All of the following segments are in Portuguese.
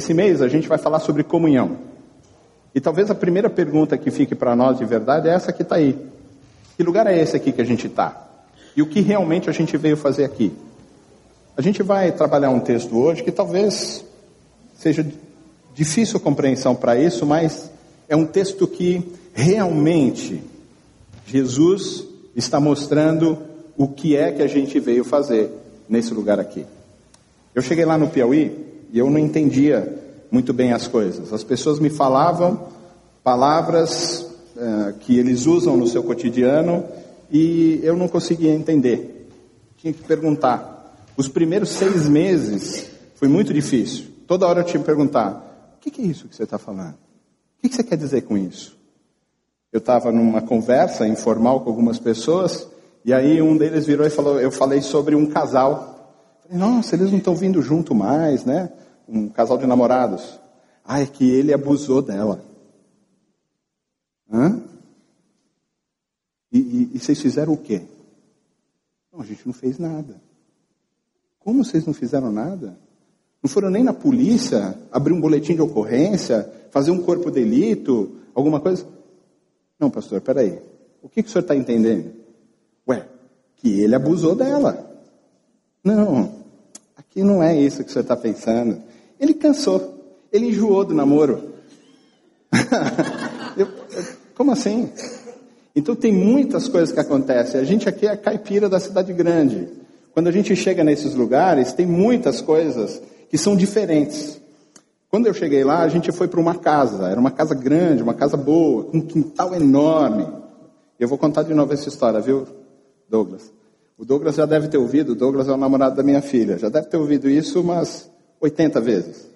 Esse mês a gente vai falar sobre comunhão. E talvez a primeira pergunta que fique para nós de verdade é essa que está aí. Que lugar é esse aqui que a gente está? E o que realmente a gente veio fazer aqui? A gente vai trabalhar um texto hoje que talvez seja difícil compreensão para isso, mas é um texto que realmente Jesus está mostrando o que é que a gente veio fazer nesse lugar aqui. Eu cheguei lá no Piauí e eu não entendia muito bem as coisas. As pessoas me falavam palavras uh, que eles usam no seu cotidiano e eu não conseguia entender. Tinha que perguntar. Os primeiros seis meses foi muito difícil. Toda hora eu tinha que perguntar: o que é isso que você está falando? O que você quer dizer com isso? Eu estava numa conversa informal com algumas pessoas e aí um deles virou e falou: eu falei sobre um casal. Falei, Nossa, eles não estão vindo junto mais, né? Um casal de namorados. Ah, é que ele abusou dela. Hã? E, e, e vocês fizeram o quê? Não, a gente não fez nada. Como vocês não fizeram nada? Não foram nem na polícia abrir um boletim de ocorrência, fazer um corpo de delito, alguma coisa? Não, pastor, peraí. O que, que o senhor está entendendo? Ué, que ele abusou dela. Não, aqui não é isso que o senhor está pensando. Ele cansou, ele enjoou do namoro. eu, como assim? Então tem muitas coisas que acontecem. A gente aqui é a caipira da cidade grande. Quando a gente chega nesses lugares, tem muitas coisas que são diferentes. Quando eu cheguei lá, a gente foi para uma casa. Era uma casa grande, uma casa boa, com um quintal enorme. Eu vou contar de novo essa história, viu, Douglas? O Douglas já deve ter ouvido, o Douglas é o namorado da minha filha, já deve ter ouvido isso umas 80 vezes.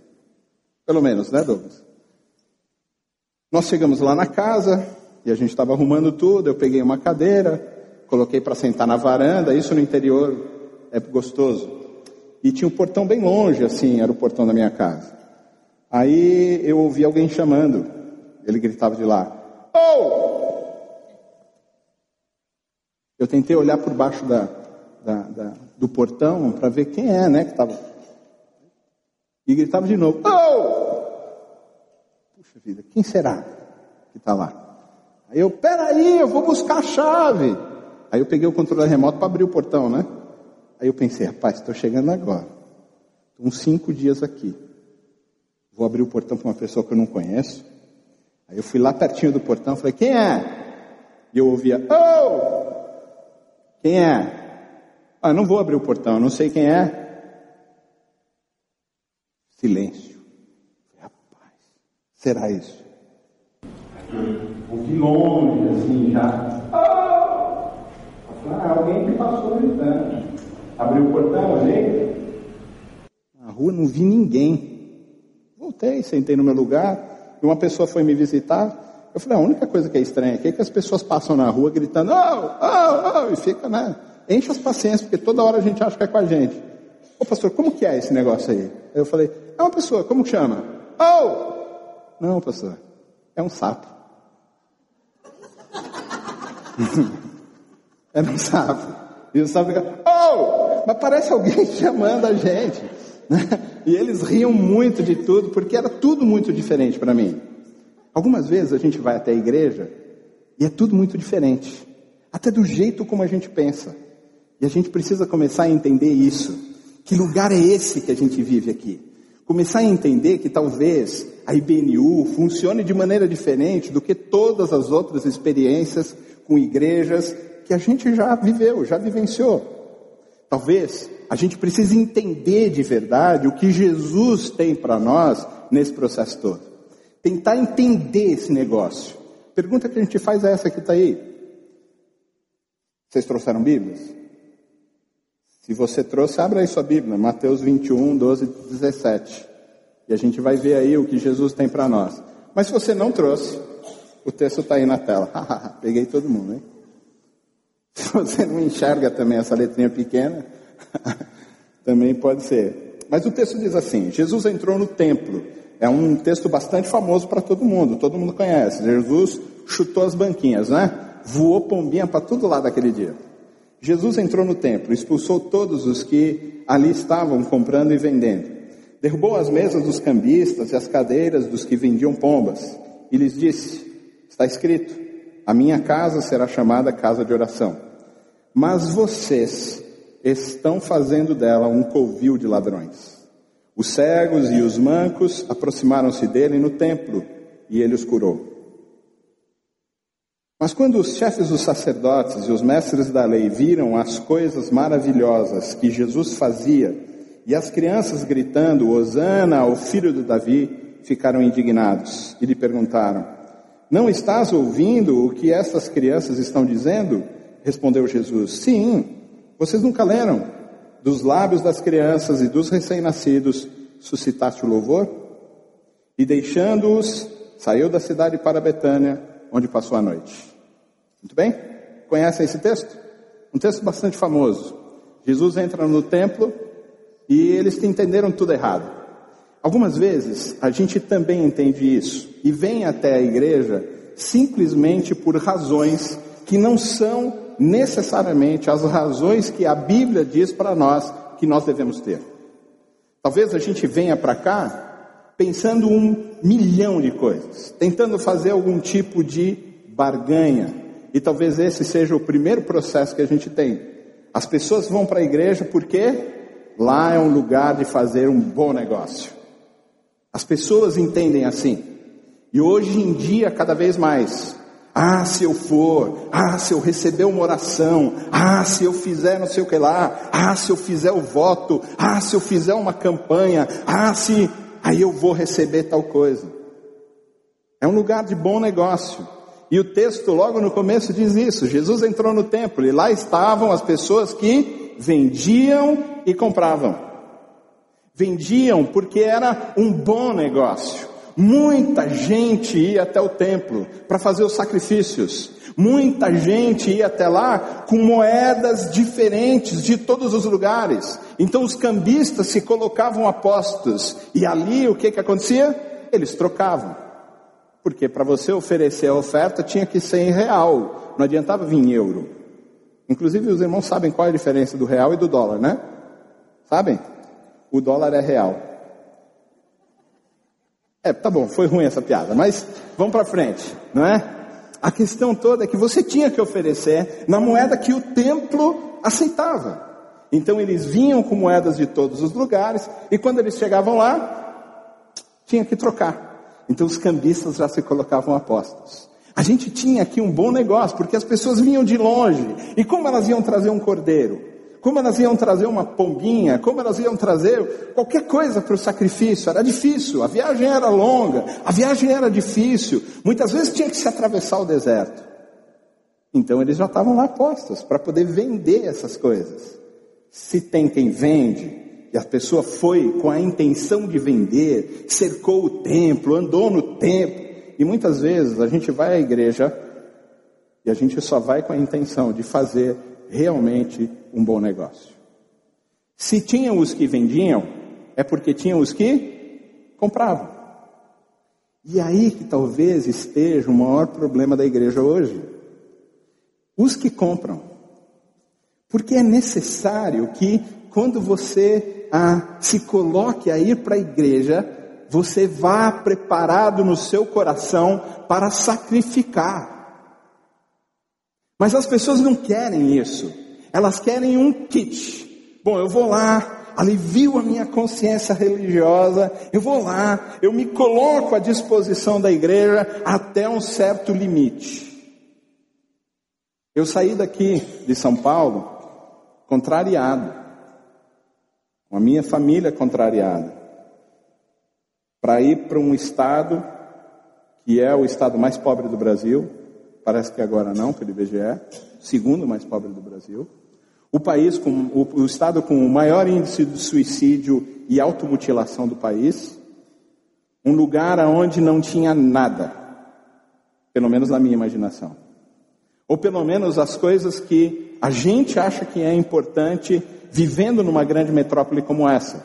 Pelo menos, né, Douglas? Nós chegamos lá na casa e a gente estava arrumando tudo. Eu peguei uma cadeira, coloquei para sentar na varanda. Isso no interior é gostoso. E tinha um portão bem longe, assim, era o portão da minha casa. Aí eu ouvi alguém chamando. Ele gritava de lá: Oh! Eu tentei olhar por baixo da, da, da, do portão para ver quem é, né, que estava. E gritava de novo: Oh! Puxa vida, quem será que está lá? Aí eu, peraí, eu vou buscar a chave. Aí eu peguei o controle remoto para abrir o portão, né? Aí eu pensei, rapaz, estou chegando agora. Estou uns cinco dias aqui. Vou abrir o portão para uma pessoa que eu não conheço. Aí eu fui lá pertinho do portão, falei, quem é? E eu ouvia, oh! Quem é? Ah, não vou abrir o portão, não sei quem é. Silêncio. Rapaz, será isso? ouvi longe, assim, já. Ah! ah, alguém que passou gritando. Abri o portão, olhei. Na rua não vi ninguém. Voltei, sentei no meu lugar. E uma pessoa foi me visitar. Eu falei, a única coisa que é estranha aqui é que as pessoas passam na rua gritando, oh, oh, oh, e fica, né? Enche as paciências, porque toda hora a gente acha que é com a gente. Ô pastor, como que é esse negócio aí? Aí eu falei, é uma pessoa, como chama? Oh! Não, pastor, é um sapo. Era um sapo. E o sapo fica, oh! Mas parece alguém chamando a gente. E eles riam muito de tudo, porque era tudo muito diferente para mim. Algumas vezes a gente vai até a igreja e é tudo muito diferente. Até do jeito como a gente pensa. E a gente precisa começar a entender isso. Que lugar é esse que a gente vive aqui? Começar a entender que talvez a IBNU funcione de maneira diferente do que todas as outras experiências com igrejas que a gente já viveu, já vivenciou. Talvez a gente precise entender de verdade o que Jesus tem para nós nesse processo todo. Tentar entender esse negócio. Pergunta que a gente faz é essa que está aí. Vocês trouxeram Bíblias? Se você trouxe, abra aí sua Bíblia, Mateus 21, 12 17. E a gente vai ver aí o que Jesus tem para nós. Mas se você não trouxe, o texto está aí na tela. Peguei todo mundo, hein? Se você não enxerga também essa letrinha pequena, também pode ser. Mas o texto diz assim: Jesus entrou no templo. É um texto bastante famoso para todo mundo, todo mundo conhece. Jesus chutou as banquinhas, né? Voou pombinha para todo lado aquele dia. Jesus entrou no templo, expulsou todos os que ali estavam comprando e vendendo Derrubou as mesas dos cambistas e as cadeiras dos que vendiam pombas e lhes disse: Está escrito, a minha casa será chamada casa de oração. Mas vocês estão fazendo dela um covil de ladrões. Os cegos e os mancos aproximaram-se dele no templo e ele os curou. Mas quando os chefes dos sacerdotes e os mestres da lei viram as coisas maravilhosas que Jesus fazia e as crianças gritando, Hosana ao filho de Davi, ficaram indignados e lhe perguntaram: Não estás ouvindo o que estas crianças estão dizendo? Respondeu Jesus: Sim, vocês nunca leram? Dos lábios das crianças e dos recém-nascidos suscitaste o louvor? E deixando-os, saiu da cidade para Betânia, onde passou a noite. Muito bem? Conhecem esse texto? Um texto bastante famoso. Jesus entra no templo e eles entenderam tudo errado. Algumas vezes a gente também entende isso e vem até a igreja simplesmente por razões que não são necessariamente as razões que a Bíblia diz para nós que nós devemos ter. Talvez a gente venha para cá pensando um milhão de coisas, tentando fazer algum tipo de barganha. E talvez esse seja o primeiro processo que a gente tem. As pessoas vão para a igreja porque lá é um lugar de fazer um bom negócio. As pessoas entendem assim. E hoje em dia, cada vez mais, ah, se eu for, ah, se eu receber uma oração, ah, se eu fizer não sei o que lá, ah, se eu fizer o voto, ah, se eu fizer uma campanha, ah, se, aí eu vou receber tal coisa. É um lugar de bom negócio. E o texto logo no começo diz isso. Jesus entrou no templo e lá estavam as pessoas que vendiam e compravam. Vendiam porque era um bom negócio. Muita gente ia até o templo para fazer os sacrifícios. Muita gente ia até lá com moedas diferentes de todos os lugares. Então os cambistas se colocavam apostos. E ali o que que acontecia? Eles trocavam. Porque para você oferecer a oferta tinha que ser em real. Não adiantava vir em euro. Inclusive os irmãos sabem qual é a diferença do real e do dólar, né? Sabem? O dólar é real. É, tá bom, foi ruim essa piada, mas vamos para frente, não é? A questão toda é que você tinha que oferecer na moeda que o templo aceitava. Então eles vinham com moedas de todos os lugares e quando eles chegavam lá, tinha que trocar. Então os cambistas já se colocavam apostos. A gente tinha aqui um bom negócio, porque as pessoas vinham de longe. E como elas iam trazer um cordeiro? como elas iam trazer uma pombinha, como elas iam trazer qualquer coisa para o sacrifício. Era difícil, a viagem era longa, a viagem era difícil. Muitas vezes tinha que se atravessar o deserto. Então eles já estavam lá postos para poder vender essas coisas. Se tem quem vende, e a pessoa foi com a intenção de vender, cercou o templo, andou no templo, e muitas vezes a gente vai à igreja e a gente só vai com a intenção de fazer realmente um bom negócio. Se tinham os que vendiam, é porque tinham os que compravam. E aí que talvez esteja o maior problema da igreja hoje. Os que compram. Porque é necessário que quando você se coloque a ir para a igreja, você vá preparado no seu coração para sacrificar. Mas as pessoas não querem isso. Elas querem um kit. Bom, eu vou lá, alivio a minha consciência religiosa, eu vou lá, eu me coloco à disposição da igreja até um certo limite. Eu saí daqui de São Paulo contrariado, com a minha família contrariada, para ir para um estado que é o estado mais pobre do Brasil, parece que agora não, pelo IBGE, segundo mais pobre do Brasil. O país com o, o estado com o maior índice de suicídio e automutilação do país. Um lugar onde não tinha nada, pelo menos na minha imaginação. Ou pelo menos as coisas que a gente acha que é importante vivendo numa grande metrópole como essa.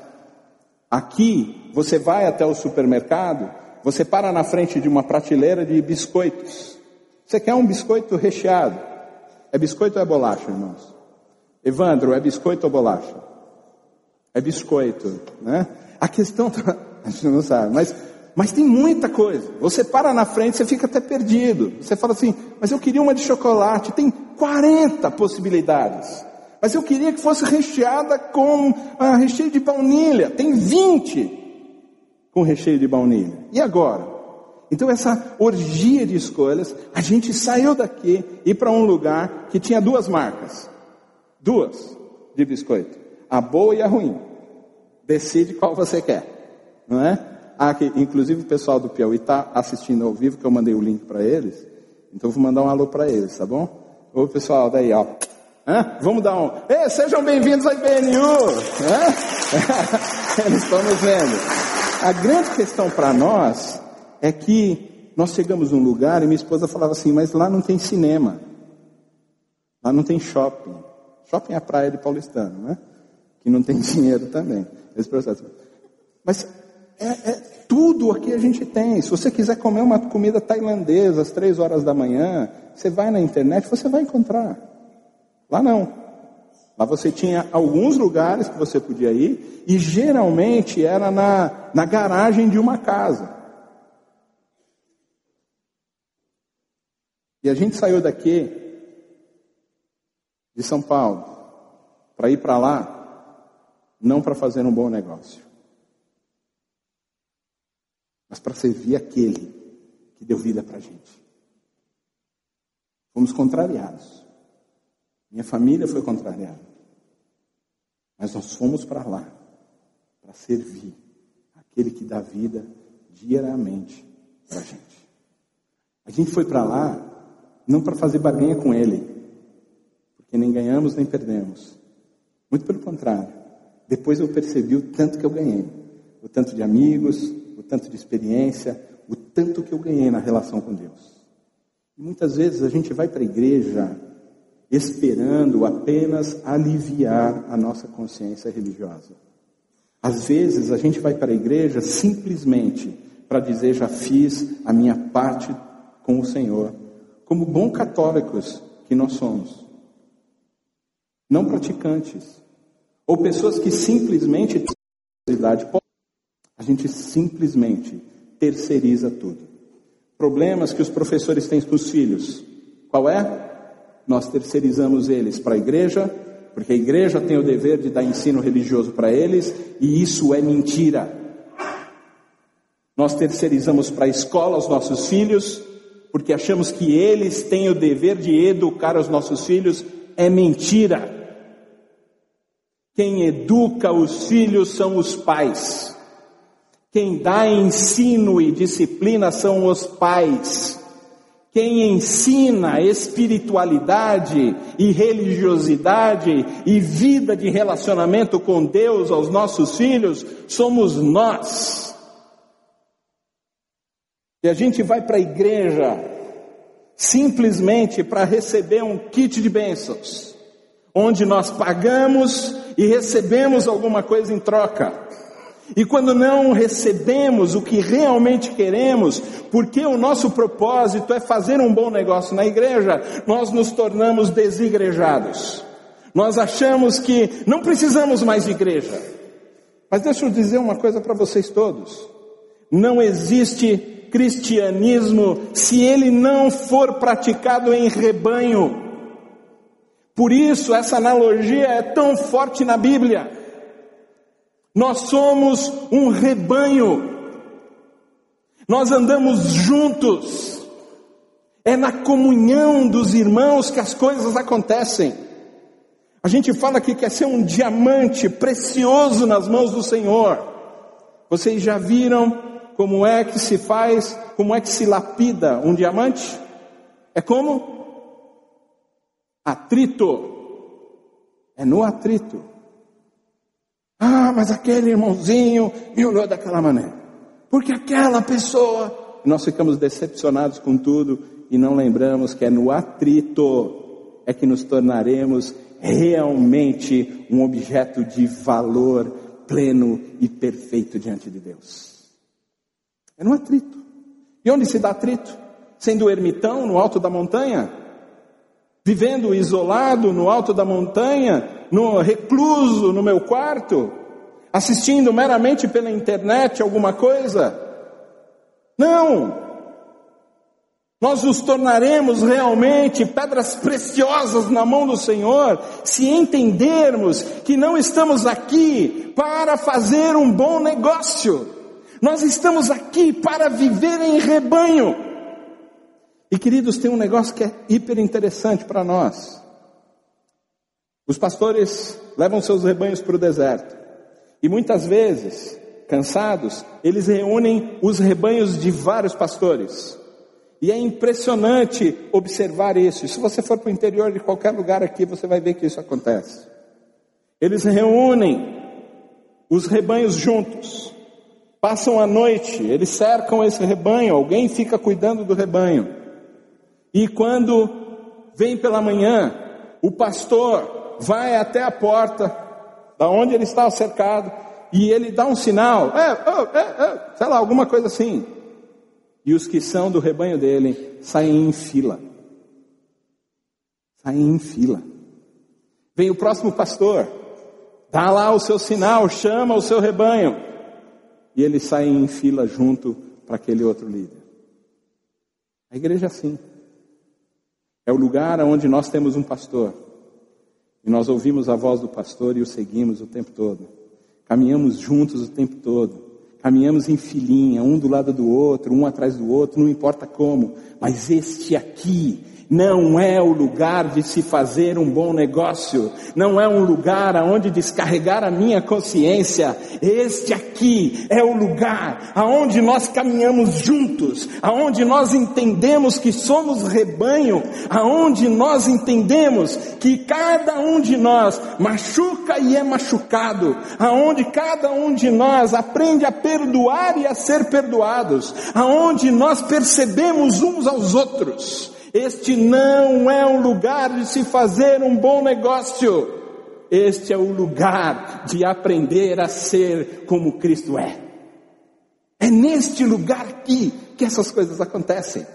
Aqui, você vai até o supermercado, você para na frente de uma prateleira de biscoitos. Você quer um biscoito recheado? É biscoito ou é bolacha, irmãos? Evandro, é biscoito ou bolacha? É biscoito, né? A questão, a gente não sabe, mas, mas tem muita coisa. Você para na frente, você fica até perdido. Você fala assim, mas eu queria uma de chocolate. Tem 40 possibilidades. Mas eu queria que fosse recheada com ah, recheio de baunilha. Tem 20 com recheio de baunilha. E agora? Então essa orgia de escolhas, a gente saiu daqui e para um lugar que tinha duas marcas. Duas de biscoito. A boa e a ruim. Decide qual você quer. Não é? Aqui, inclusive o pessoal do Piauí está assistindo ao vivo, que eu mandei o link para eles. Então vou mandar um alô para eles, tá bom? Ô pessoal, daí ó. Hã? Vamos dar um. Ei, sejam bem-vindos ao IBNU! Eles estão nos vendo. A grande questão para nós é que nós chegamos num lugar e minha esposa falava assim, mas lá não tem cinema. Lá não tem shopping. Shopping é a praia de paulistano, né? Que não tem dinheiro também. Esse processo. Mas é, é, tudo aqui a gente tem. Se você quiser comer uma comida tailandesa às três horas da manhã, você vai na internet, você vai encontrar. Lá não. Lá você tinha alguns lugares que você podia ir, e geralmente era na, na garagem de uma casa. E a gente saiu daqui, de São Paulo, para ir para lá, não para fazer um bom negócio, mas para servir aquele que deu vida para a gente. Fomos contrariados. Minha família foi contrariada. Mas nós fomos para lá para servir aquele que dá vida diariamente para a gente. A gente foi para lá não para fazer barganha com ele, porque nem ganhamos nem perdemos. Muito pelo contrário. Depois eu percebi o tanto que eu ganhei, o tanto de amigos, o tanto de experiência, o tanto que eu ganhei na relação com Deus. E muitas vezes a gente vai para a igreja esperando apenas aliviar a nossa consciência religiosa. Às vezes a gente vai para a igreja simplesmente para dizer já fiz a minha parte com o Senhor, como bons católicos que nós somos, não praticantes, ou pessoas que simplesmente a gente simplesmente terceiriza tudo. Problemas que os professores têm com os filhos. Qual é? Nós terceirizamos eles para a igreja, porque a igreja tem o dever de dar ensino religioso para eles, e isso é mentira. Nós terceirizamos para a escola os nossos filhos, porque achamos que eles têm o dever de educar os nossos filhos, é mentira. Quem educa os filhos são os pais. Quem dá ensino e disciplina são os pais. Quem ensina espiritualidade e religiosidade e vida de relacionamento com Deus aos nossos filhos somos nós. E a gente vai para a igreja simplesmente para receber um kit de bênçãos, onde nós pagamos e recebemos alguma coisa em troca. E quando não recebemos o que realmente queremos, porque o nosso propósito é fazer um bom negócio na igreja, nós nos tornamos desigrejados. Nós achamos que não precisamos mais de igreja. Mas deixa eu dizer uma coisa para vocês todos: não existe cristianismo se ele não for praticado em rebanho. Por isso, essa analogia é tão forte na Bíblia. Nós somos um rebanho. Nós andamos juntos. É na comunhão dos irmãos que as coisas acontecem. A gente fala que quer ser um diamante precioso nas mãos do Senhor. Vocês já viram como é que se faz, como é que se lapida um diamante? É como? Atrito. É no atrito. Ah, mas aquele irmãozinho me olhou daquela maneira. Porque aquela pessoa. Nós ficamos decepcionados com tudo e não lembramos que é no atrito é que nos tornaremos realmente um objeto de valor pleno e perfeito diante de Deus. É no atrito. E onde se dá atrito? Sendo ermitão no alto da montanha? vivendo isolado no alto da montanha, no recluso no meu quarto, Assistindo meramente pela internet alguma coisa? Não! Nós nos tornaremos realmente pedras preciosas na mão do Senhor se entendermos que não estamos aqui para fazer um bom negócio. Nós estamos aqui para viver em rebanho. E queridos, tem um negócio que é hiper interessante para nós. Os pastores levam seus rebanhos para o deserto. E muitas vezes, cansados, eles reúnem os rebanhos de vários pastores. E é impressionante observar isso. Se você for para o interior de qualquer lugar aqui, você vai ver que isso acontece. Eles reúnem os rebanhos juntos, passam a noite, eles cercam esse rebanho, alguém fica cuidando do rebanho. E quando vem pela manhã, o pastor vai até a porta, da onde ele estava cercado, e ele dá um sinal, é, é, é, sei lá, alguma coisa assim. E os que são do rebanho dele saem em fila. Saem em fila. Vem o próximo pastor, dá lá o seu sinal, chama o seu rebanho. E eles saem em fila junto para aquele outro líder. A igreja é assim. É o lugar onde nós temos um pastor. Nós ouvimos a voz do pastor e o seguimos o tempo todo. Caminhamos juntos o tempo todo. Caminhamos em filinha, um do lado do outro, um atrás do outro, não importa como, mas este aqui não é o lugar de se fazer um bom negócio, não é um lugar aonde descarregar a minha consciência. Este aqui é o lugar aonde nós caminhamos juntos, aonde nós entendemos que somos rebanho, aonde nós entendemos que cada um de nós machuca e é machucado, aonde cada um de nós aprende a perdoar e a ser perdoados, aonde nós percebemos uns aos outros. Este não é um lugar de se fazer um bom negócio. Este é o lugar de aprender a ser como Cristo é. É neste lugar aqui que essas coisas acontecem.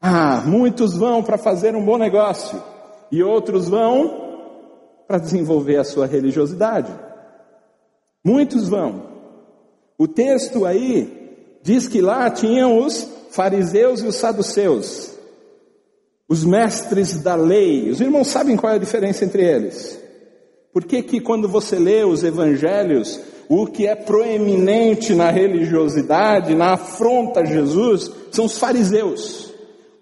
Ah, muitos vão para fazer um bom negócio e outros vão para desenvolver a sua religiosidade. Muitos vão. O texto aí diz que lá tinham os fariseus e os saduceus os mestres da lei. Os irmãos sabem qual é a diferença entre eles? Por que que quando você lê os evangelhos, o que é proeminente na religiosidade, na afronta a Jesus, são os fariseus.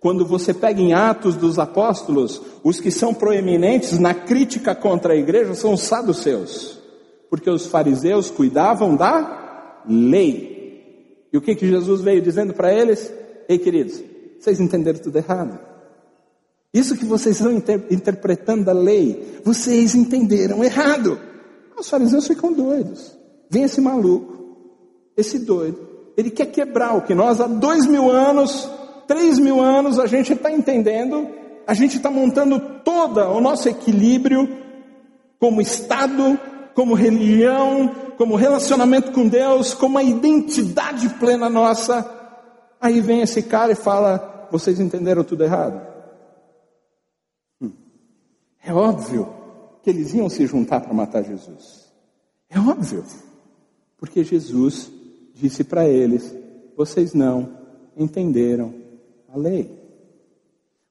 Quando você pega em Atos dos Apóstolos, os que são proeminentes na crítica contra a igreja são os saduceus. Porque os fariseus cuidavam da lei. E o que que Jesus veio dizendo para eles? Ei, queridos, vocês entenderam tudo errado. Isso que vocês estão inter interpretando da lei, vocês entenderam errado. Os fariseus ficam doidos. Vem esse maluco, esse doido. Ele quer quebrar o que nós há dois mil anos, três mil anos, a gente está entendendo, a gente está montando todo o nosso equilíbrio como Estado, como religião, como relacionamento com Deus, como a identidade plena nossa. Aí vem esse cara e fala: vocês entenderam tudo errado. É óbvio que eles iam se juntar para matar Jesus. É óbvio. Porque Jesus disse para eles: vocês não entenderam a lei.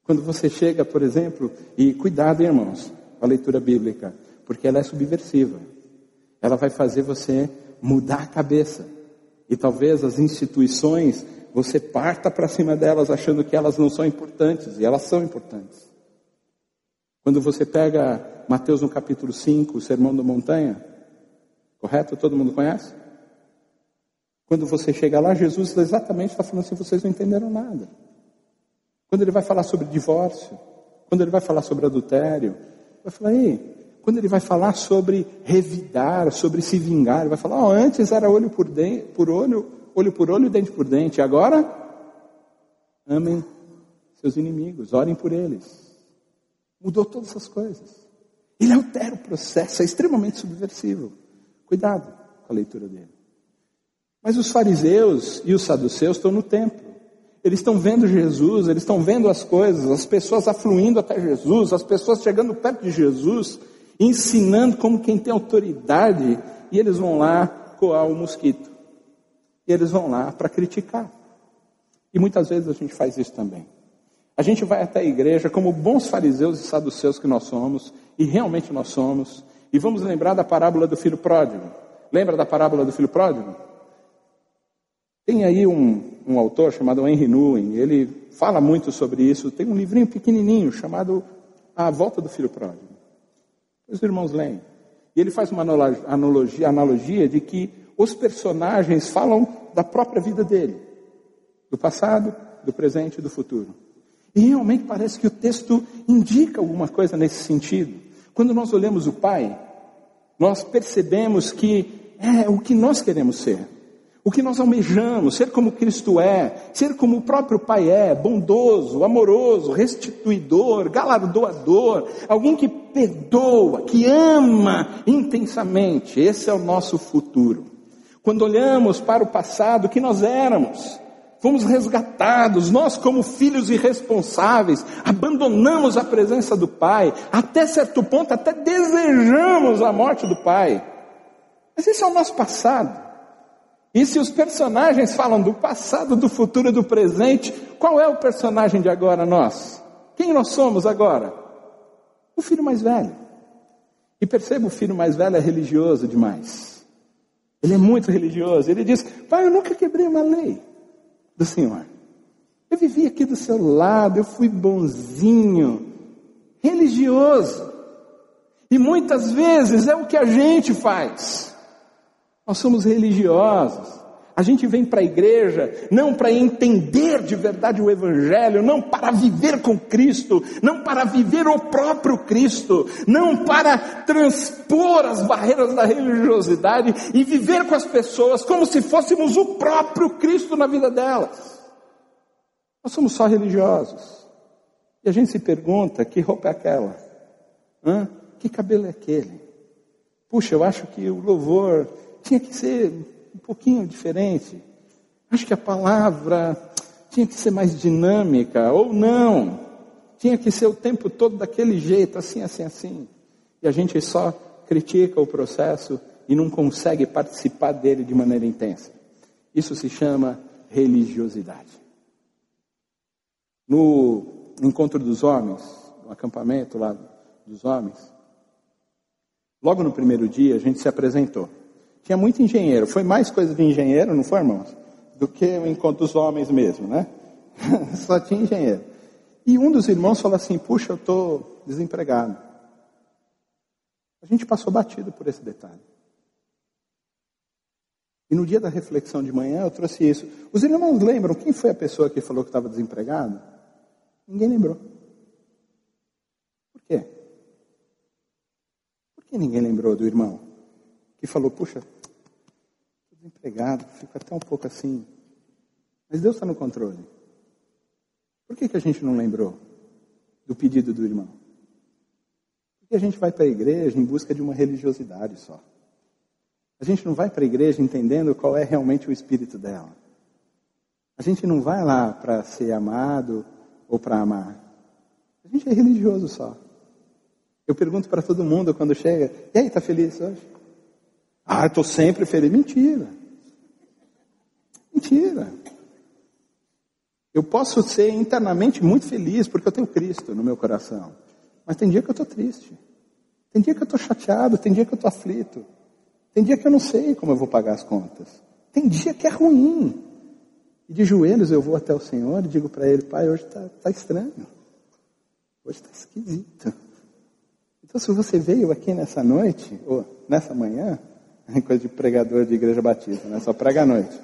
Quando você chega, por exemplo, e cuidado, irmãos, com a leitura bíblica, porque ela é subversiva. Ela vai fazer você mudar a cabeça. E talvez as instituições, você parta para cima delas achando que elas não são importantes, e elas são importantes. Quando você pega Mateus no capítulo 5, o Sermão da Montanha, correto? Todo mundo conhece? Quando você chega lá, Jesus exatamente está falando assim: vocês não entenderam nada. Quando ele vai falar sobre divórcio, quando ele vai falar sobre adultério, vai falar, aí, quando ele vai falar sobre revidar, sobre se vingar, ele vai falar, oh, antes era olho por, dente, por olho, olho por olho, dente por dente, agora amem seus inimigos, orem por eles. Mudou todas essas coisas. Ele altera o processo, é extremamente subversivo. Cuidado com a leitura dele. Mas os fariseus e os saduceus estão no templo. Eles estão vendo Jesus, eles estão vendo as coisas, as pessoas afluindo até Jesus, as pessoas chegando perto de Jesus, ensinando como quem tem autoridade e eles vão lá coar o mosquito. E eles vão lá para criticar. E muitas vezes a gente faz isso também. A gente vai até a igreja como bons fariseus e saduceus que nós somos, e realmente nós somos, e vamos lembrar da parábola do filho pródigo. Lembra da parábola do filho pródigo? Tem aí um, um autor chamado Henry Nguyen, ele fala muito sobre isso. Tem um livrinho pequenininho chamado A Volta do Filho Pródigo. Os irmãos leem. E ele faz uma analogia, analogia de que os personagens falam da própria vida dele, do passado, do presente e do futuro. E realmente parece que o texto indica alguma coisa nesse sentido. Quando nós olhamos o Pai, nós percebemos que é o que nós queremos ser. O que nós almejamos, ser como Cristo é, ser como o próprio Pai é, bondoso, amoroso, restituidor, galardoador, alguém que perdoa, que ama intensamente. Esse é o nosso futuro. Quando olhamos para o passado, que nós éramos, fomos resgatados, nós como filhos irresponsáveis, abandonamos a presença do Pai, até certo ponto até desejamos a morte do Pai. Mas esse é o nosso passado. E se os personagens falam do passado, do futuro e do presente, qual é o personagem de agora nós? Quem nós somos agora? O filho mais velho. E perceba, o filho mais velho é religioso demais. Ele é muito religioso. Ele diz: Pai, eu nunca quebrei uma lei do Senhor. Eu vivi aqui do seu lado, eu fui bonzinho, religioso. E muitas vezes é o que a gente faz. Nós somos religiosos. A gente vem para a igreja não para entender de verdade o Evangelho, não para viver com Cristo, não para viver o próprio Cristo, não para transpor as barreiras da religiosidade e viver com as pessoas como se fôssemos o próprio Cristo na vida delas. Nós somos só religiosos. E a gente se pergunta: que roupa é aquela? Hã? Que cabelo é aquele? Puxa, eu acho que o louvor tinha que ser um pouquinho diferente. Acho que a palavra tinha que ser mais dinâmica, ou não. Tinha que ser o tempo todo daquele jeito, assim, assim, assim. E a gente só critica o processo e não consegue participar dele de maneira intensa. Isso se chama religiosidade. No encontro dos homens, no acampamento lá dos homens, logo no primeiro dia a gente se apresentou. Tinha muito engenheiro. Foi mais coisa de engenheiro, não foi, irmãos? Do que o encontro dos homens mesmo, né? Só tinha engenheiro. E um dos irmãos falou assim: Puxa, eu estou desempregado. A gente passou batido por esse detalhe. E no dia da reflexão de manhã eu trouxe isso. Os irmãos lembram quem foi a pessoa que falou que estava desempregado? Ninguém lembrou. Por quê? Por que ninguém lembrou do irmão? Que falou, puxa, desempregado, fico até um pouco assim. Mas Deus está no controle. Por que, que a gente não lembrou do pedido do irmão? Porque a gente vai para a igreja em busca de uma religiosidade só. A gente não vai para a igreja entendendo qual é realmente o espírito dela. A gente não vai lá para ser amado ou para amar. A gente é religioso só. Eu pergunto para todo mundo quando chega: e aí, está feliz hoje? Ah, estou sempre feliz. Mentira. Mentira. Eu posso ser internamente muito feliz porque eu tenho Cristo no meu coração. Mas tem dia que eu estou triste. Tem dia que eu estou chateado. Tem dia que eu estou aflito. Tem dia que eu não sei como eu vou pagar as contas. Tem dia que é ruim. E de joelhos eu vou até o Senhor e digo para Ele: Pai, hoje está tá estranho. Hoje está esquisito. Então, se você veio aqui nessa noite, ou nessa manhã, coisa de pregador de igreja batista, né? Só prega à noite.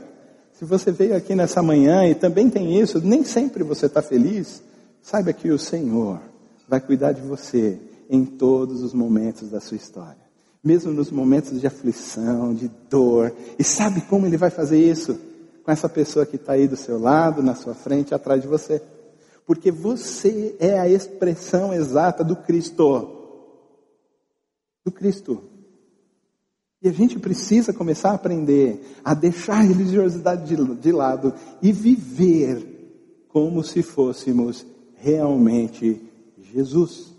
Se você veio aqui nessa manhã e também tem isso, nem sempre você está feliz, saiba que o Senhor vai cuidar de você em todos os momentos da sua história. Mesmo nos momentos de aflição, de dor. E sabe como Ele vai fazer isso? Com essa pessoa que está aí do seu lado, na sua frente, atrás de você. Porque você é a expressão exata do Cristo. Do Cristo. E a gente precisa começar a aprender a deixar a religiosidade de, de lado e viver como se fôssemos realmente Jesus.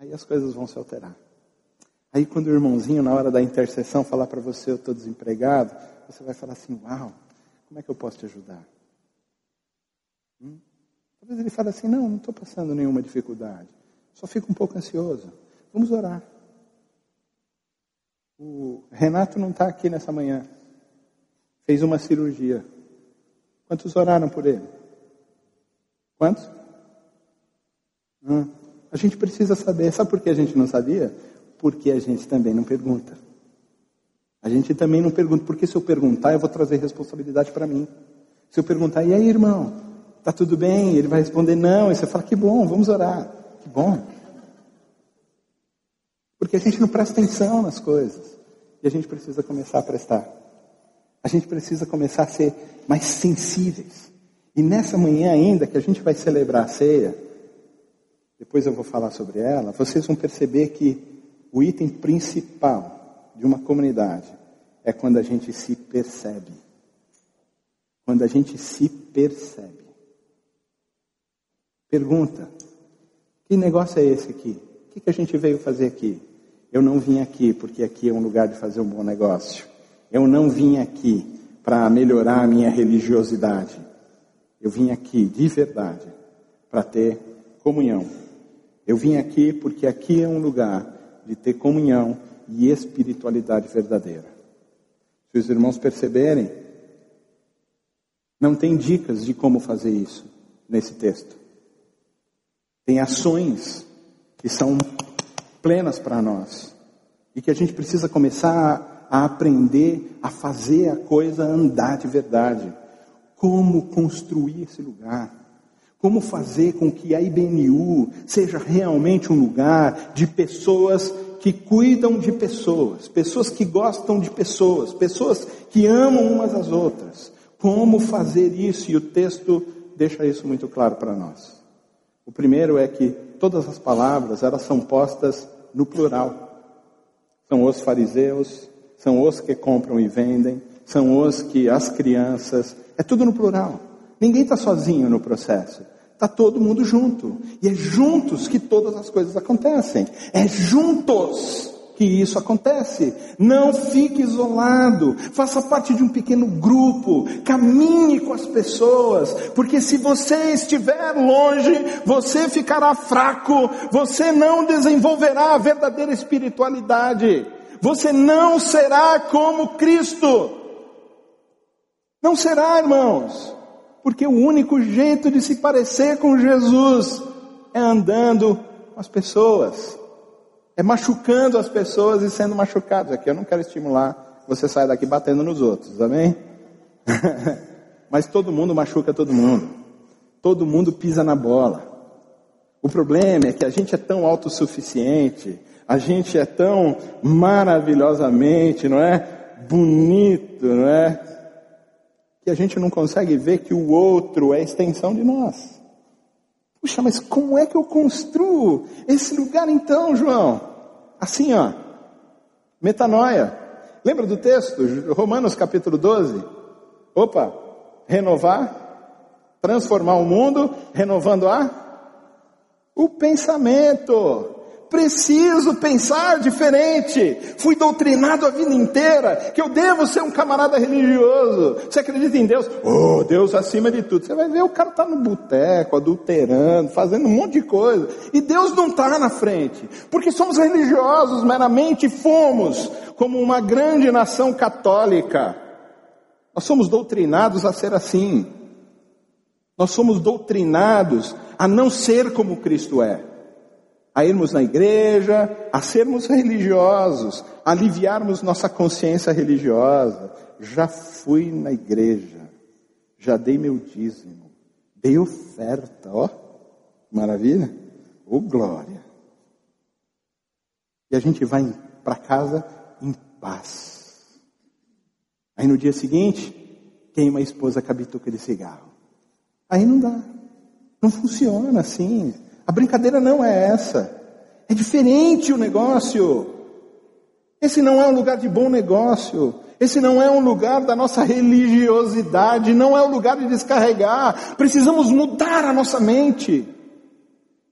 Aí as coisas vão se alterar. Aí quando o irmãozinho, na hora da intercessão, falar para você, eu estou desempregado, você vai falar assim, uau, como é que eu posso te ajudar? Hum? Talvez ele fale assim, não, não estou passando nenhuma dificuldade, só fico um pouco ansioso. Vamos orar. O Renato não está aqui nessa manhã. Fez uma cirurgia. Quantos oraram por ele? Quantos? Hum. A gente precisa saber. Sabe por que a gente não sabia? Porque a gente também não pergunta. A gente também não pergunta, porque se eu perguntar, eu vou trazer responsabilidade para mim. Se eu perguntar, e aí, irmão, tá tudo bem? Ele vai responder, não. E você fala, que bom, vamos orar. Que bom. Porque a gente não presta atenção nas coisas. E a gente precisa começar a prestar. A gente precisa começar a ser mais sensíveis. E nessa manhã ainda que a gente vai celebrar a ceia, depois eu vou falar sobre ela, vocês vão perceber que o item principal de uma comunidade é quando a gente se percebe. Quando a gente se percebe. Pergunta: que negócio é esse aqui? O que, que a gente veio fazer aqui? Eu não vim aqui porque aqui é um lugar de fazer um bom negócio. Eu não vim aqui para melhorar a minha religiosidade. Eu vim aqui de verdade para ter comunhão eu vim aqui porque aqui é um lugar de ter comunhão e espiritualidade verdadeira. Se os irmãos perceberem, não tem dicas de como fazer isso nesse texto. Tem ações que são plenas para nós e que a gente precisa começar a aprender a fazer a coisa andar de verdade. Como construir esse lugar? Como fazer com que a IBNU seja realmente um lugar de pessoas que cuidam de pessoas, pessoas que gostam de pessoas, pessoas que amam umas às outras. Como fazer isso? E o texto deixa isso muito claro para nós. O primeiro é que todas as palavras, elas são postas no plural. São os fariseus, são os que compram e vendem, são os que as crianças, é tudo no plural. Ninguém está sozinho no processo. Está todo mundo junto. E é juntos que todas as coisas acontecem. É juntos que isso acontece. Não fique isolado. Faça parte de um pequeno grupo. Caminhe com as pessoas. Porque se você estiver longe, você ficará fraco. Você não desenvolverá a verdadeira espiritualidade. Você não será como Cristo. Não será, irmãos. Porque o único jeito de se parecer com Jesus é andando com as pessoas, é machucando as pessoas e sendo machucados. Aqui eu não quero estimular você sair daqui batendo nos outros, amém? Mas todo mundo machuca todo mundo, todo mundo pisa na bola. O problema é que a gente é tão autossuficiente, a gente é tão maravilhosamente, não é? Bonito, não é? que a gente não consegue ver que o outro é extensão de nós. Puxa, mas como é que eu construo esse lugar então, João? Assim, ó. Metanoia. Lembra do texto? Romanos capítulo 12? Opa, renovar, transformar o mundo, renovando a o pensamento. Preciso pensar diferente. Fui doutrinado a vida inteira que eu devo ser um camarada religioso. Você acredita em Deus? Oh, Deus acima de tudo. Você vai ver o cara tá no boteco, adulterando, fazendo um monte de coisa. E Deus não está na frente. Porque somos religiosos meramente fomos como uma grande nação católica. Nós somos doutrinados a ser assim. Nós somos doutrinados a não ser como Cristo é a irmos na igreja, a sermos religiosos, a aliviarmos nossa consciência religiosa. Já fui na igreja, já dei meu dízimo, dei oferta, ó, maravilha, ô oh, glória. E a gente vai para casa em paz. Aí no dia seguinte, queima a esposa com a bituca de cigarro. Aí não dá, não funciona assim. A brincadeira não é essa. É diferente o negócio. Esse não é um lugar de bom negócio. Esse não é um lugar da nossa religiosidade, não é o um lugar de descarregar. Precisamos mudar a nossa mente.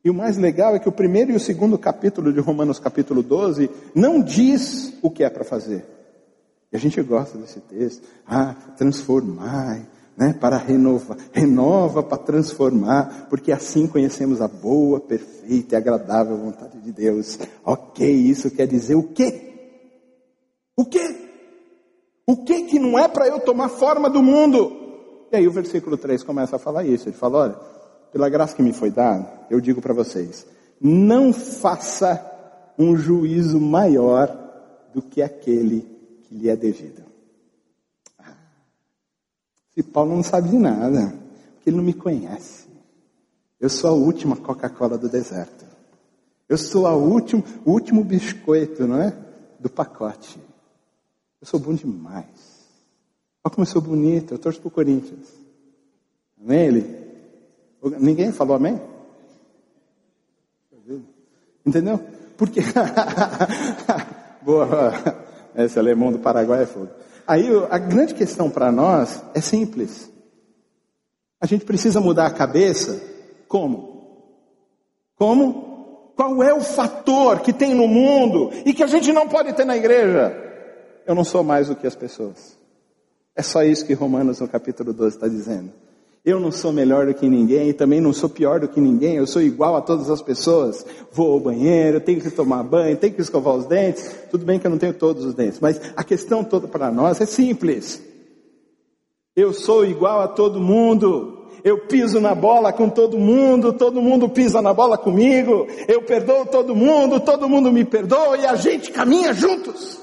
E o mais legal é que o primeiro e o segundo capítulo de Romanos, capítulo 12, não diz o que é para fazer. E a gente gosta desse texto. Ah, transformar, né, para renovar, renova para transformar, porque assim conhecemos a boa, perfeita e agradável vontade de Deus. Ok, isso quer dizer o quê? O quê? O que que não é para eu tomar forma do mundo? E aí o versículo 3 começa a falar isso. Ele fala, olha, pela graça que me foi dada, eu digo para vocês, não faça um juízo maior do que aquele que lhe é devido. Se Paulo não sabe de nada, porque ele não me conhece. Eu sou a última Coca-Cola do deserto. Eu sou a último, o último biscoito, não é? Do pacote. Eu sou bom demais. Olha como eu sou bonito, eu torço pro Corinthians. Amém? Ele Ninguém falou amém? Entendeu? Porque. Boa. Esse alemão do Paraguai é fogo. Aí a grande questão para nós é simples. A gente precisa mudar a cabeça. Como? Como? Qual é o fator que tem no mundo e que a gente não pode ter na igreja? Eu não sou mais do que as pessoas. É só isso que Romanos no capítulo 12 está dizendo. Eu não sou melhor do que ninguém, também não sou pior do que ninguém, eu sou igual a todas as pessoas. Vou ao banheiro, tenho que tomar banho, tenho que escovar os dentes. Tudo bem que eu não tenho todos os dentes, mas a questão toda para nós é simples. Eu sou igual a todo mundo. Eu piso na bola com todo mundo, todo mundo pisa na bola comigo. Eu perdoo todo mundo, todo mundo me perdoa e a gente caminha juntos.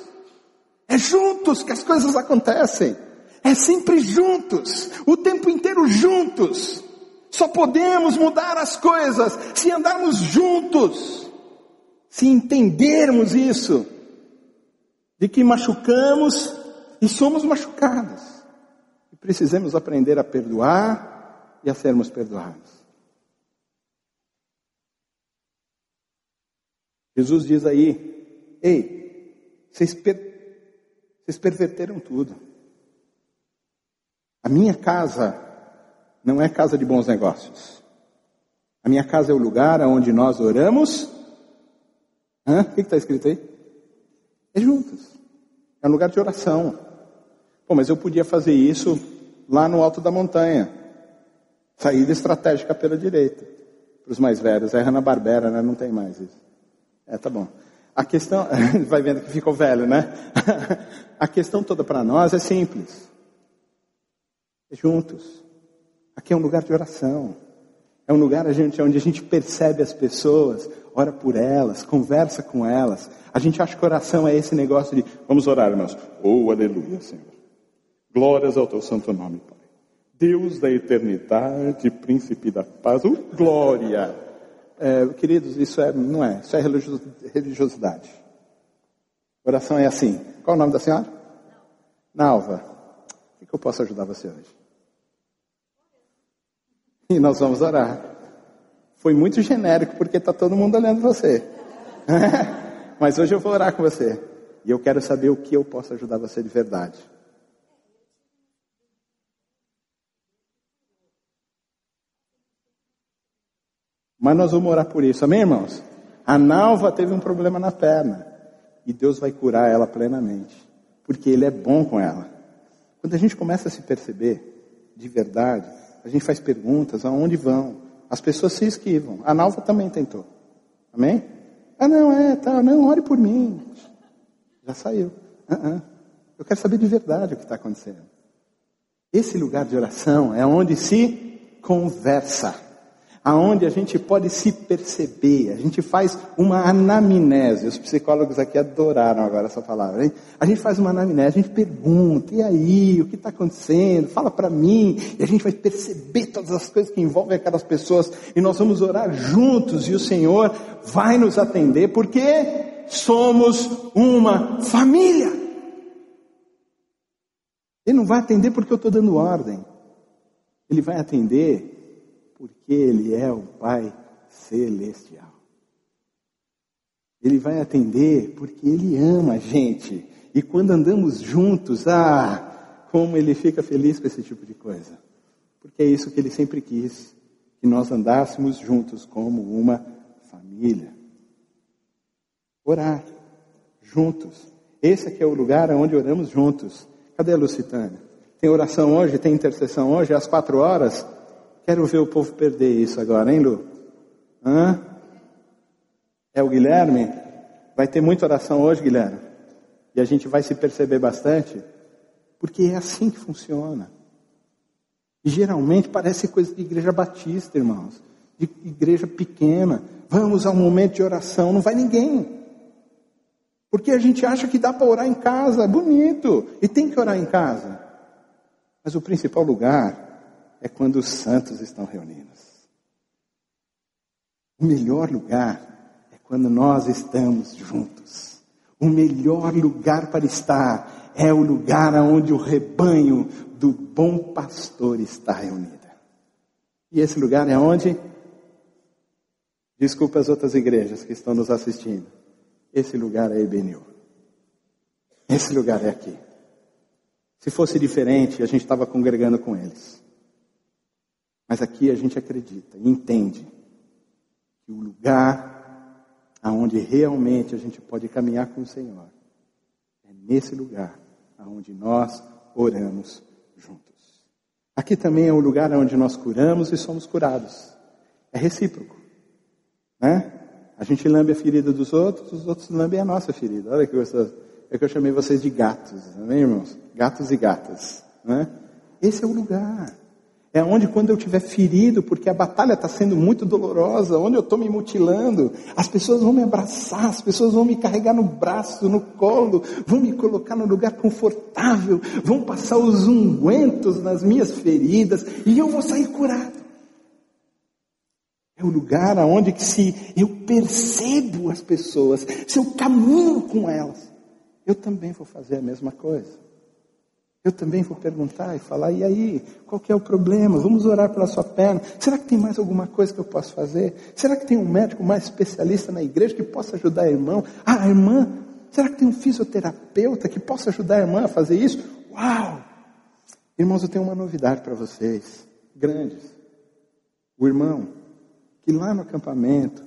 É juntos que as coisas acontecem. É sempre juntos, o tempo inteiro juntos. Só podemos mudar as coisas se andarmos juntos, se entendermos isso, de que machucamos e somos machucados. E precisamos aprender a perdoar e a sermos perdoados. Jesus diz aí: Ei, vocês, per... vocês perverteram tudo. A minha casa não é casa de bons negócios. A minha casa é o lugar onde nós oramos. Hã? O que está escrito aí? É juntos. É um lugar de oração. Pô, mas eu podia fazer isso lá no alto da montanha. Saída estratégica pela direita. Para os mais velhos. É Hanna-Barbera, né? Não tem mais isso. É, tá bom. A questão, vai vendo que ficou velho, né? A questão toda para nós é simples juntos. Aqui é um lugar de oração. É um lugar onde a gente percebe as pessoas, ora por elas, conversa com elas. A gente acha que oração é esse negócio de vamos orar, irmãos. Oh, aleluia, Senhor. Glórias ao teu santo nome, Pai. Deus da eternidade, príncipe da paz. Oh, glória. É, queridos, isso é, não é, isso é religiosidade. Oração é assim. Qual o nome da senhora? Nalva. O que eu posso ajudar você hoje? E nós vamos orar. Foi muito genérico porque está todo mundo olhando você. Mas hoje eu vou orar com você. E eu quero saber o que eu posso ajudar você de verdade. Mas nós vamos orar por isso, amém, irmãos? A Nalva teve um problema na perna. E Deus vai curar ela plenamente. Porque Ele é bom com ela. Quando a gente começa a se perceber de verdade, a gente faz perguntas, aonde vão? As pessoas se esquivam. A Nalva também tentou. Amém? Ah, não, é, tá, não, ore por mim. Já saiu. Uh -uh. Eu quero saber de verdade o que está acontecendo. Esse lugar de oração é onde se conversa aonde a gente pode se perceber, a gente faz uma anamnese. Os psicólogos aqui adoraram agora essa palavra, hein? A gente faz uma anamnese, a gente pergunta, e aí, o que está acontecendo? Fala para mim, e a gente vai perceber todas as coisas que envolvem aquelas pessoas, e nós vamos orar juntos, e o Senhor vai nos atender, porque somos uma família. Ele não vai atender porque eu estou dando ordem. Ele vai atender porque Ele é o Pai Celestial. Ele vai atender porque Ele ama a gente. E quando andamos juntos, ah, como Ele fica feliz com esse tipo de coisa. Porque é isso que Ele sempre quis. que nós andássemos juntos como uma família. Orar juntos. Esse aqui é o lugar onde oramos juntos. Cadê a Lucitânia? Tem oração hoje? Tem intercessão hoje? Às quatro horas? Quero ver o povo perder isso agora, hein, Lu? Hã? É o Guilherme? Vai ter muita oração hoje, Guilherme? E a gente vai se perceber bastante? Porque é assim que funciona. E geralmente parece coisa de igreja batista, irmãos. De igreja pequena. Vamos a um momento de oração, não vai ninguém. Porque a gente acha que dá para orar em casa, bonito, e tem que orar em casa. Mas o principal lugar é quando os santos estão reunidos. O melhor lugar é quando nós estamos juntos. O melhor lugar para estar é o lugar onde o rebanho do bom pastor está reunido. E esse lugar é onde? Desculpa as outras igrejas que estão nos assistindo. Esse lugar é Ebenil. Esse lugar é aqui. Se fosse diferente, a gente estava congregando com eles. Mas aqui a gente acredita e entende que o lugar aonde realmente a gente pode caminhar com o Senhor é nesse lugar aonde nós oramos juntos. Aqui também é o lugar onde nós curamos e somos curados. É recíproco, né? A gente lambe a ferida dos outros, os outros lambem a nossa ferida. Olha que gostoso. É que eu chamei vocês de gatos, amém, irmãos? Gatos e gatas. Né? Esse é o lugar. É onde quando eu estiver ferido, porque a batalha está sendo muito dolorosa, onde eu estou me mutilando, as pessoas vão me abraçar, as pessoas vão me carregar no braço, no colo, vão me colocar no lugar confortável, vão passar os ungüentos nas minhas feridas e eu vou sair curado. É o lugar aonde que se eu percebo as pessoas, se eu caminho com elas, eu também vou fazer a mesma coisa. Eu também vou perguntar e falar, e aí, qual que é o problema? Vamos orar pela sua perna. Será que tem mais alguma coisa que eu posso fazer? Será que tem um médico mais especialista na igreja que possa ajudar a irmã? Ah, a irmã, será que tem um fisioterapeuta que possa ajudar a irmã a fazer isso? Uau! Irmãos, eu tenho uma novidade para vocês, grandes. O irmão, que lá no acampamento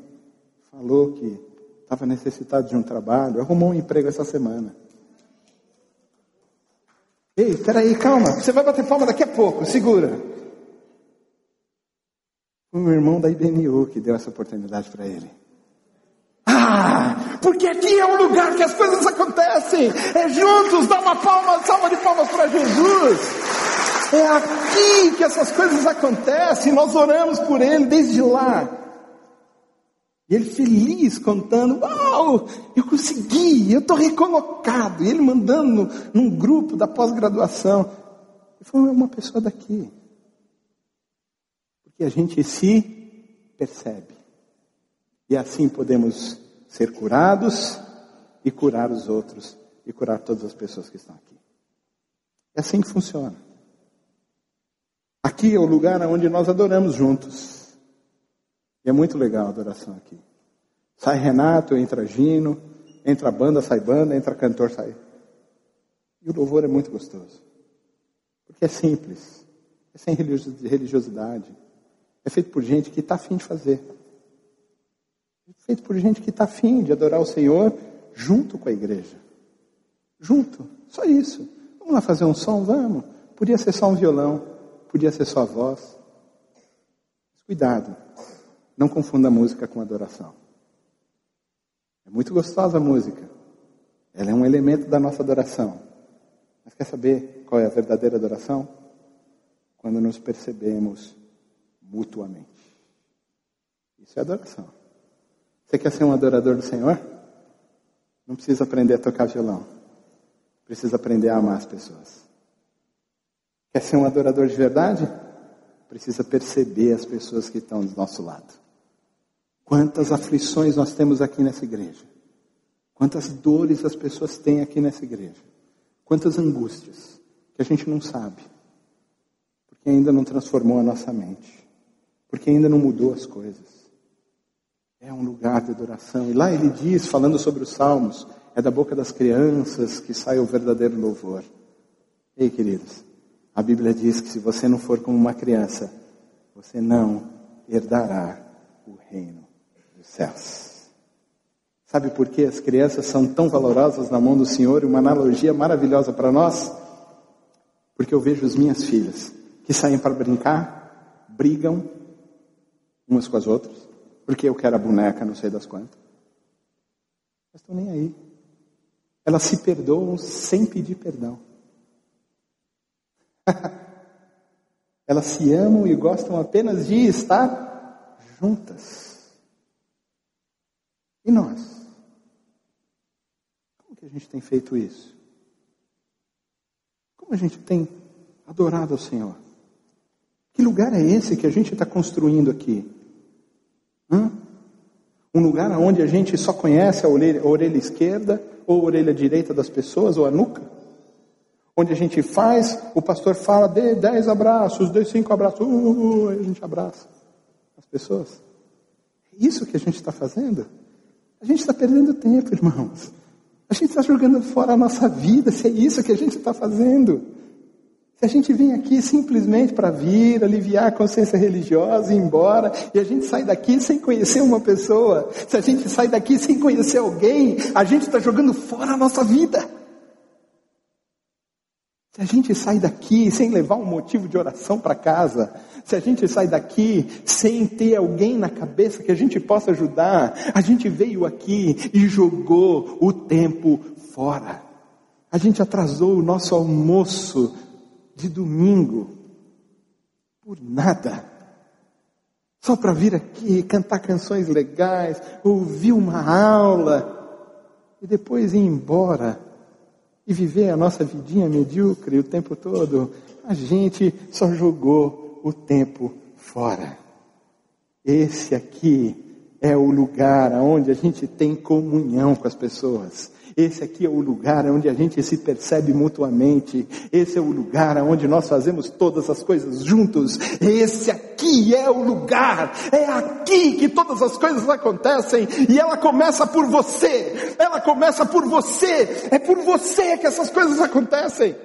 falou que estava necessitado de um trabalho, arrumou um emprego essa semana. Ei, peraí, calma, você vai bater palma daqui a pouco, segura. Foi o irmão da IBNU que deu essa oportunidade para ele. Ah, porque aqui é um lugar que as coisas acontecem. É juntos, dá uma palma, salva de palmas para Jesus. É aqui que essas coisas acontecem. Nós oramos por ele desde lá. E ele feliz contando, uau, eu consegui, eu estou recolocado. E ele mandando num grupo da pós-graduação. Ele falou, é uma pessoa daqui. Porque a gente se percebe. E assim podemos ser curados e curar os outros e curar todas as pessoas que estão aqui. É assim que funciona. Aqui é o lugar onde nós adoramos juntos. E é muito legal a adoração aqui. Sai Renato, entra Gino, entra banda, sai banda, entra cantor, sai. E o louvor é muito gostoso. Porque é simples, é sem religiosidade. É feito por gente que está afim de fazer. É feito por gente que está afim de adorar o Senhor junto com a igreja. Junto, só isso. Vamos lá fazer um som? Vamos. Podia ser só um violão, podia ser só a voz. Mas cuidado, não confunda a música com adoração. É muito gostosa a música. Ela é um elemento da nossa adoração. Mas quer saber qual é a verdadeira adoração? Quando nos percebemos mutuamente. Isso é adoração. Você quer ser um adorador do Senhor? Não precisa aprender a tocar violão. Precisa aprender a amar as pessoas. Quer ser um adorador de verdade? Precisa perceber as pessoas que estão do nosso lado. Quantas aflições nós temos aqui nessa igreja. Quantas dores as pessoas têm aqui nessa igreja. Quantas angústias que a gente não sabe. Porque ainda não transformou a nossa mente. Porque ainda não mudou as coisas. É um lugar de adoração. E lá ele diz, falando sobre os salmos, é da boca das crianças que sai o verdadeiro louvor. Ei, queridos, a Bíblia diz que se você não for como uma criança, você não herdará o reino dos céus. Sabe por que as crianças são tão valorosas na mão do Senhor? Uma analogia maravilhosa para nós? Porque eu vejo as minhas filhas que saem para brincar, brigam umas com as outras, porque eu quero a boneca, não sei das quantas. Mas estão nem aí. Elas se perdoam sem pedir perdão. Elas se amam e gostam apenas de estar juntas. E nós? Como que a gente tem feito isso? Como a gente tem adorado ao Senhor? Que lugar é esse que a gente está construindo aqui? Hã? Um lugar onde a gente só conhece a orelha, a orelha esquerda ou a orelha direita das pessoas ou a nuca? Onde a gente faz, o pastor fala, dê dez abraços, dê cinco abraços, uh, uh, uh, a gente abraça as pessoas. É isso que a gente está fazendo? A gente está perdendo tempo, irmãos. A gente está jogando fora a nossa vida, se é isso que a gente está fazendo. Se a gente vem aqui simplesmente para vir, aliviar a consciência religiosa e ir embora, e a gente sai daqui sem conhecer uma pessoa, se a gente sai daqui sem conhecer alguém, a gente está jogando fora a nossa vida. Se a gente sai daqui sem levar um motivo de oração para casa, se a gente sai daqui sem ter alguém na cabeça que a gente possa ajudar, a gente veio aqui e jogou o tempo fora. A gente atrasou o nosso almoço de domingo por nada. Só para vir aqui cantar canções legais, ouvir uma aula e depois ir embora e viver a nossa vidinha medíocre o tempo todo. A gente só jogou o tempo fora. Esse aqui é o lugar onde a gente tem comunhão com as pessoas. Esse aqui é o lugar onde a gente se percebe mutuamente. Esse é o lugar onde nós fazemos todas as coisas juntos. Esse aqui é o lugar. É aqui que todas as coisas acontecem. E ela começa por você. Ela começa por você. É por você que essas coisas acontecem.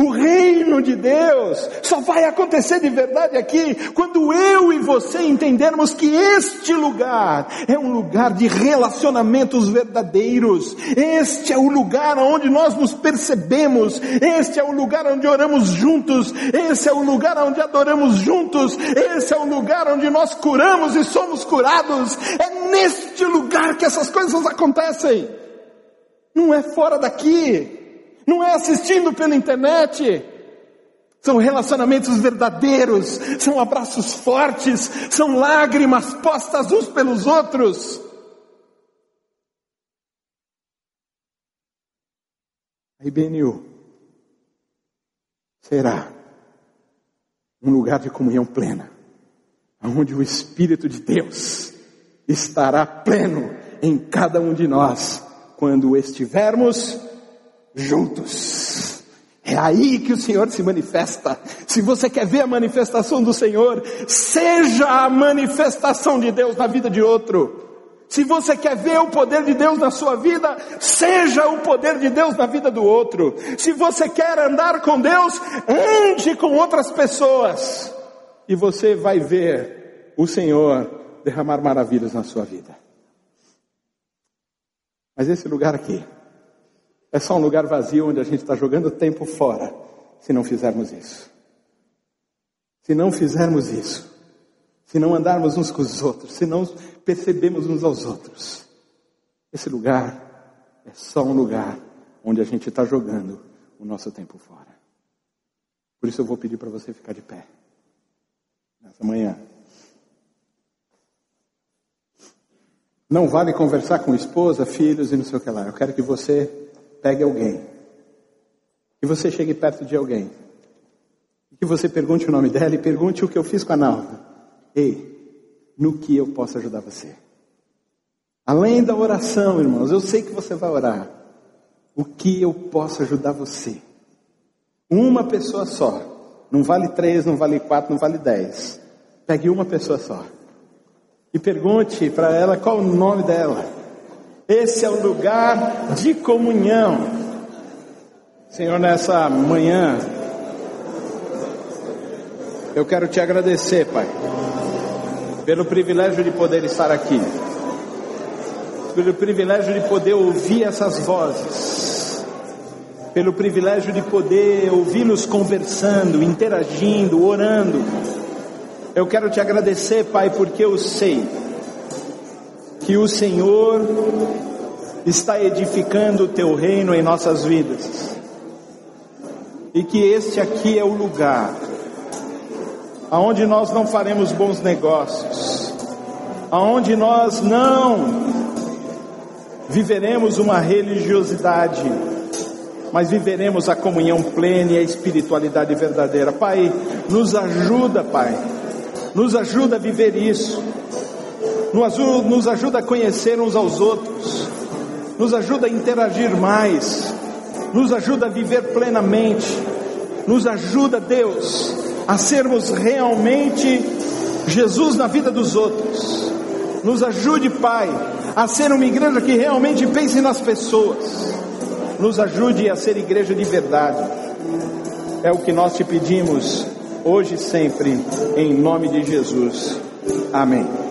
O reino de Deus só vai acontecer de verdade aqui quando eu e você entendermos que este lugar é um lugar de relacionamentos verdadeiros. Este é o lugar onde nós nos percebemos. Este é o lugar onde oramos juntos. Esse é o lugar onde adoramos juntos. Esse é o lugar onde nós curamos e somos curados. É neste lugar que essas coisas acontecem. Não é fora daqui não é assistindo pela internet. São relacionamentos verdadeiros, são abraços fortes, são lágrimas postas uns pelos outros. A IBNU será um lugar de comunhão plena, onde o Espírito de Deus estará pleno em cada um de nós, quando estivermos juntos. É aí que o Senhor se manifesta. Se você quer ver a manifestação do Senhor, seja a manifestação de Deus na vida de outro. Se você quer ver o poder de Deus na sua vida, seja o poder de Deus na vida do outro. Se você quer andar com Deus, ande com outras pessoas. E você vai ver o Senhor derramar maravilhas na sua vida. Mas esse lugar aqui, é só um lugar vazio onde a gente está jogando tempo fora, se não fizermos isso. Se não fizermos isso, se não andarmos uns com os outros, se não percebemos uns aos outros, esse lugar é só um lugar onde a gente está jogando o nosso tempo fora. Por isso eu vou pedir para você ficar de pé nessa manhã. Não vale conversar com esposa, filhos e não sei o que lá. Eu quero que você pegue alguém, que você chegue perto de alguém, que você pergunte o nome dela e pergunte o que eu fiz com a Nalva. Ei, no que eu posso ajudar você? Além da oração, irmãos, eu sei que você vai orar. O que eu posso ajudar você? Uma pessoa só. Não vale três, não vale quatro, não vale dez. Pegue uma pessoa só. E pergunte para ela qual o nome dela. Esse é o lugar de comunhão. Senhor, nessa manhã, eu quero te agradecer, Pai. pelo privilégio de poder estar aqui, pelo privilégio de poder ouvir essas vozes, pelo privilégio de poder ouvi-los conversando, interagindo, orando. Eu quero te agradecer, Pai, porque eu sei que o Senhor está edificando o teu reino em nossas vidas. E que este aqui é o lugar aonde nós não faremos bons negócios, aonde nós não viveremos uma religiosidade, mas viveremos a comunhão plena e a espiritualidade verdadeira. Pai, nos ajuda, Pai, nos ajuda a viver isso, nos ajuda a conhecer uns aos outros, nos ajuda a interagir mais, nos ajuda a viver plenamente, nos ajuda, Deus, a sermos realmente Jesus na vida dos outros. Nos ajude, Pai, a ser uma igreja que realmente pense nas pessoas. Nos ajude a ser igreja de verdade. É o que nós te pedimos hoje e sempre, em nome de Jesus. Amém.